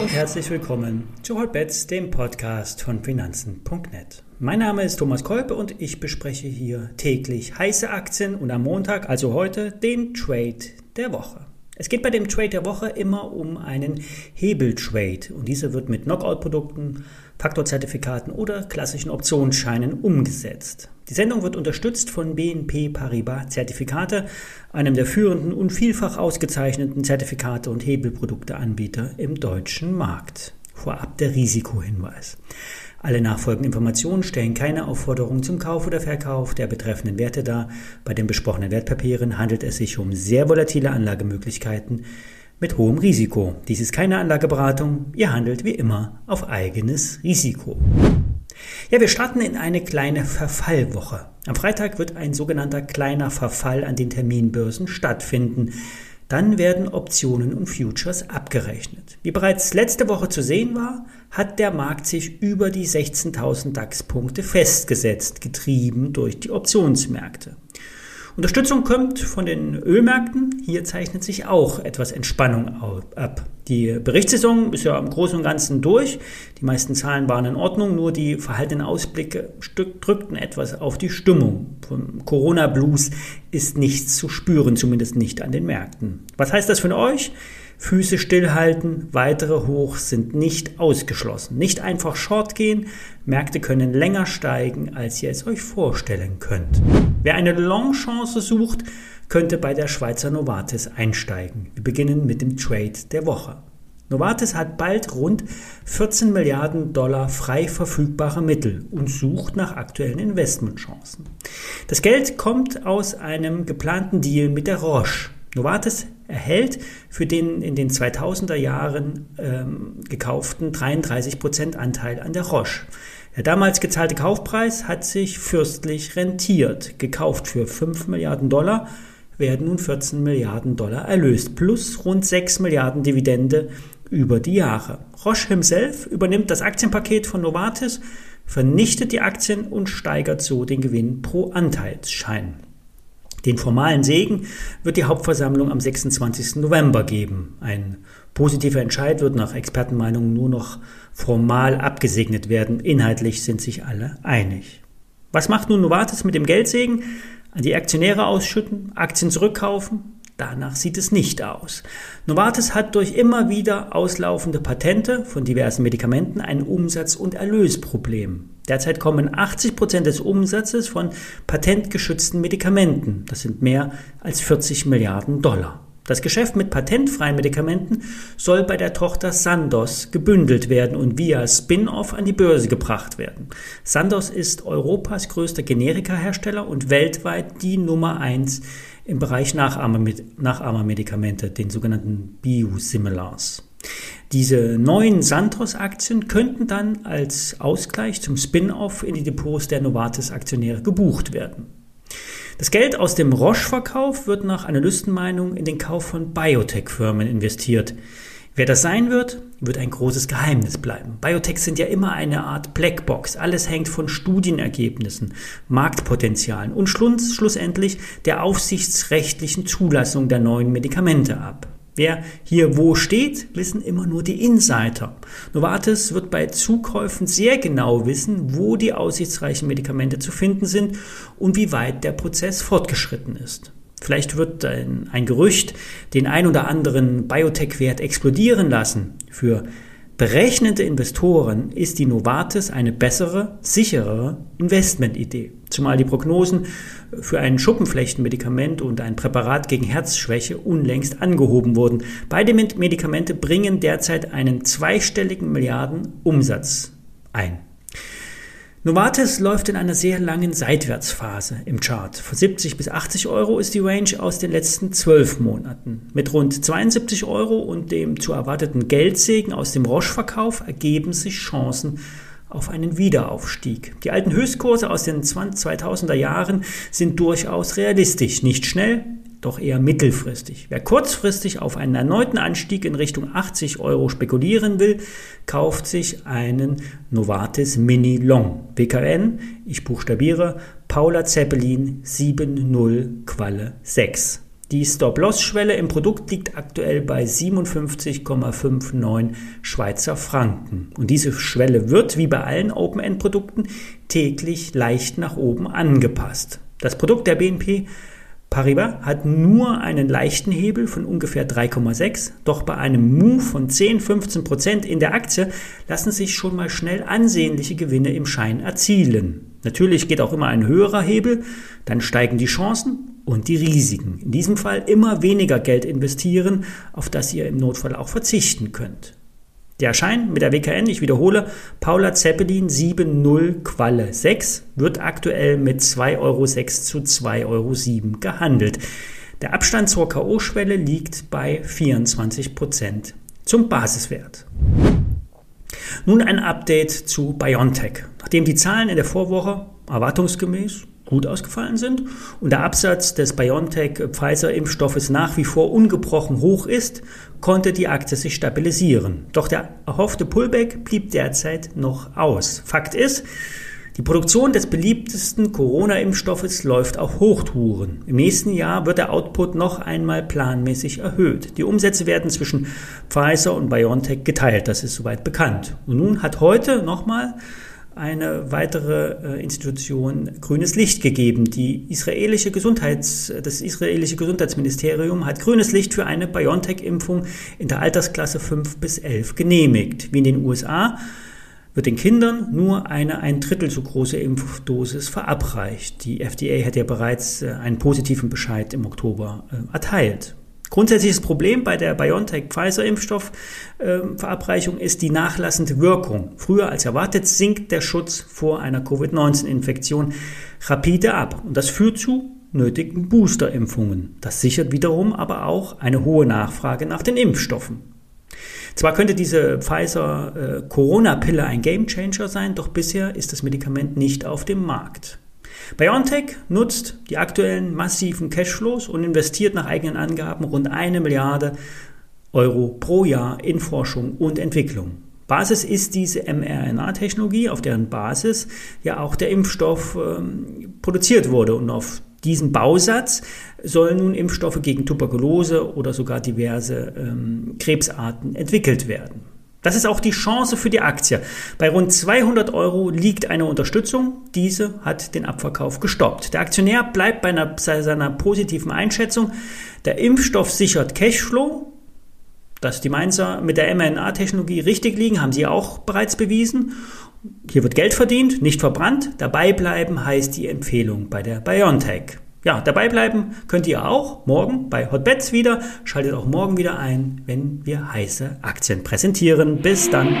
Und herzlich willkommen zu Hotbets, dem Podcast von Finanzen.net. Mein Name ist Thomas Kolpe und ich bespreche hier täglich heiße Aktien und am Montag, also heute, den Trade der Woche. Es geht bei dem Trade der Woche immer um einen Hebeltrade und dieser wird mit Knockout-Produkten, Faktorzertifikaten oder klassischen Optionsscheinen umgesetzt. Die Sendung wird unterstützt von BNP Paribas Zertifikate, einem der führenden und vielfach ausgezeichneten Zertifikate und Hebelprodukteanbieter im deutschen Markt. Vorab der Risikohinweis. Alle nachfolgenden Informationen stellen keine Aufforderung zum Kauf oder Verkauf der betreffenden Werte dar. Bei den besprochenen Wertpapieren handelt es sich um sehr volatile Anlagemöglichkeiten mit hohem Risiko. Dies ist keine Anlageberatung. Ihr handelt wie immer auf eigenes Risiko. Ja, wir starten in eine kleine Verfallwoche. Am Freitag wird ein sogenannter kleiner Verfall an den Terminbörsen stattfinden. Dann werden Optionen und Futures abgerechnet. Wie bereits letzte Woche zu sehen war, hat der Markt sich über die 16.000 DAX-Punkte festgesetzt, getrieben durch die Optionsmärkte. Unterstützung kommt von den Ölmärkten. Hier zeichnet sich auch etwas Entspannung ab. Die Berichtssaison ist ja im Großen und Ganzen durch. Die meisten Zahlen waren in Ordnung, nur die verhaltenen Ausblicke drückten etwas auf die Stimmung. Vom Corona-Blues ist nichts zu spüren, zumindest nicht an den Märkten. Was heißt das für euch? Füße stillhalten, weitere Hochs sind nicht ausgeschlossen. Nicht einfach short gehen, Märkte können länger steigen, als ihr es euch vorstellen könnt. Wer eine Long-Chance sucht, könnte bei der Schweizer Novartis einsteigen. Wir beginnen mit dem Trade der Woche. Novartis hat bald rund 14 Milliarden Dollar frei verfügbare Mittel und sucht nach aktuellen Investmentchancen. Das Geld kommt aus einem geplanten Deal mit der Roche. Novartis erhält für den in den 2000er Jahren ähm, gekauften 33% Anteil an der Roche. Der damals gezahlte Kaufpreis hat sich fürstlich rentiert. Gekauft für 5 Milliarden Dollar werden nun 14 Milliarden Dollar erlöst, plus rund 6 Milliarden Dividende über die Jahre. Roche himself übernimmt das Aktienpaket von Novartis, vernichtet die Aktien und steigert so den Gewinn pro Anteilsschein. Den formalen Segen wird die Hauptversammlung am 26. November geben. Ein positiver Entscheid wird nach Expertenmeinung nur noch formal abgesegnet werden. Inhaltlich sind sich alle einig. Was macht nun Novartis mit dem Geldsegen? An die Aktionäre ausschütten, Aktien zurückkaufen? Danach sieht es nicht aus. Novartis hat durch immer wieder auslaufende Patente von diversen Medikamenten ein Umsatz- und Erlösproblem. Derzeit kommen 80 Prozent des Umsatzes von patentgeschützten Medikamenten. Das sind mehr als 40 Milliarden Dollar. Das Geschäft mit patentfreien Medikamenten soll bei der Tochter Sandoz gebündelt werden und via Spin-off an die Börse gebracht werden. Sandoz ist Europas größter Generikahersteller und weltweit die Nummer eins im Bereich Nachahmermedikamente, den sogenannten Biosimilars. Diese neuen Santos-Aktien könnten dann als Ausgleich zum Spin-off in die Depots der Novartis-Aktionäre gebucht werden. Das Geld aus dem Roche-Verkauf wird nach Analystenmeinung in den Kauf von Biotech-Firmen investiert. Wer das sein wird, wird ein großes Geheimnis bleiben. Biotechs sind ja immer eine Art Blackbox. Alles hängt von Studienergebnissen, Marktpotenzialen und schlussendlich der aufsichtsrechtlichen Zulassung der neuen Medikamente ab. Wer hier wo steht, wissen immer nur die Insider. Novartis wird bei Zukäufen sehr genau wissen, wo die aussichtsreichen Medikamente zu finden sind und wie weit der Prozess fortgeschritten ist. Vielleicht wird ein, ein Gerücht den ein oder anderen Biotech-Wert explodieren lassen. Für berechnende Investoren ist die Novartis eine bessere, sicherere Investmentidee. Zumal die Prognosen für ein Schuppenflechtenmedikament und ein Präparat gegen Herzschwäche unlängst angehoben wurden. Beide Medikamente bringen derzeit einen zweistelligen Milliarden Umsatz ein. Novartis läuft in einer sehr langen Seitwärtsphase im Chart. Von 70 bis 80 Euro ist die Range aus den letzten zwölf Monaten. Mit rund 72 Euro und dem zu erwarteten Geldsegen aus dem Roche-Verkauf ergeben sich Chancen auf einen Wiederaufstieg. Die alten Höchstkurse aus den 2000er Jahren sind durchaus realistisch. Nicht schnell, doch eher mittelfristig. Wer kurzfristig auf einen erneuten Anstieg in Richtung 80 Euro spekulieren will, kauft sich einen Novartis Mini Long. BKN, ich buchstabiere, Paula Zeppelin 70 Qualle 6. Die Stop-Loss-Schwelle im Produkt liegt aktuell bei 57,59 Schweizer Franken. Und diese Schwelle wird, wie bei allen Open-End-Produkten, täglich leicht nach oben angepasst. Das Produkt der BNP Paribas hat nur einen leichten Hebel von ungefähr 3,6, doch bei einem Move von 10-15 Prozent in der Aktie lassen sich schon mal schnell ansehnliche Gewinne im Schein erzielen. Natürlich geht auch immer ein höherer Hebel, dann steigen die Chancen und die Risiken. In diesem Fall immer weniger Geld investieren, auf das ihr im Notfall auch verzichten könnt. Der Schein mit der WKN, ich wiederhole, Paula Zeppelin 7.0 Qualle 6 wird aktuell mit 2,06 Euro zu 2,07 Euro gehandelt. Der Abstand zur K.O.-Schwelle liegt bei 24 Prozent zum Basiswert. Nun ein Update zu BioNTech. Nachdem die Zahlen in der Vorwoche erwartungsgemäß gut ausgefallen sind und der Absatz des BioNTech-Pfizer-Impfstoffes nach wie vor ungebrochen hoch ist, konnte die Aktie sich stabilisieren. Doch der erhoffte Pullback blieb derzeit noch aus. Fakt ist, die Produktion des beliebtesten Corona-Impfstoffes läuft auf Hochtouren. Im nächsten Jahr wird der Output noch einmal planmäßig erhöht. Die Umsätze werden zwischen Pfizer und BioNTech geteilt, das ist soweit bekannt. Und nun hat heute nochmal eine weitere äh, Institution grünes Licht gegeben. Die israelische Gesundheits, das israelische Gesundheitsministerium hat grünes Licht für eine BioNTech-Impfung in der Altersklasse 5 bis 11 genehmigt. Wie in den USA wird den Kindern nur eine ein Drittel so große Impfdosis verabreicht. Die FDA hat ja bereits äh, einen positiven Bescheid im Oktober äh, erteilt. Grundsätzliches Problem bei der BioNTech-Pfizer-Impfstoffverabreichung äh, ist die nachlassende Wirkung. Früher als erwartet sinkt der Schutz vor einer Covid-19-Infektion rapide ab. Und das führt zu nötigen Boosterimpfungen. Das sichert wiederum aber auch eine hohe Nachfrage nach den Impfstoffen. Zwar könnte diese Pfizer-Corona-Pille äh, ein Gamechanger sein, doch bisher ist das Medikament nicht auf dem Markt. BioNTech nutzt die aktuellen massiven Cashflows und investiert nach eigenen Angaben rund eine Milliarde Euro pro Jahr in Forschung und Entwicklung. Basis ist diese mRNA-Technologie, auf deren Basis ja auch der Impfstoff ähm, produziert wurde. Und auf diesem Bausatz sollen nun Impfstoffe gegen Tuberkulose oder sogar diverse ähm, Krebsarten entwickelt werden. Das ist auch die Chance für die Aktie. Bei rund 200 Euro liegt eine Unterstützung. Diese hat den Abverkauf gestoppt. Der Aktionär bleibt bei, einer, bei seiner positiven Einschätzung. Der Impfstoff sichert Cashflow. Dass die Mainzer mit der mRNA-Technologie richtig liegen, haben sie auch bereits bewiesen. Hier wird Geld verdient, nicht verbrannt. Dabei bleiben heißt die Empfehlung bei der BioNTech. Ja, dabei bleiben könnt ihr auch morgen bei Hotbets wieder. Schaltet auch morgen wieder ein, wenn wir heiße Aktien präsentieren. Bis dann.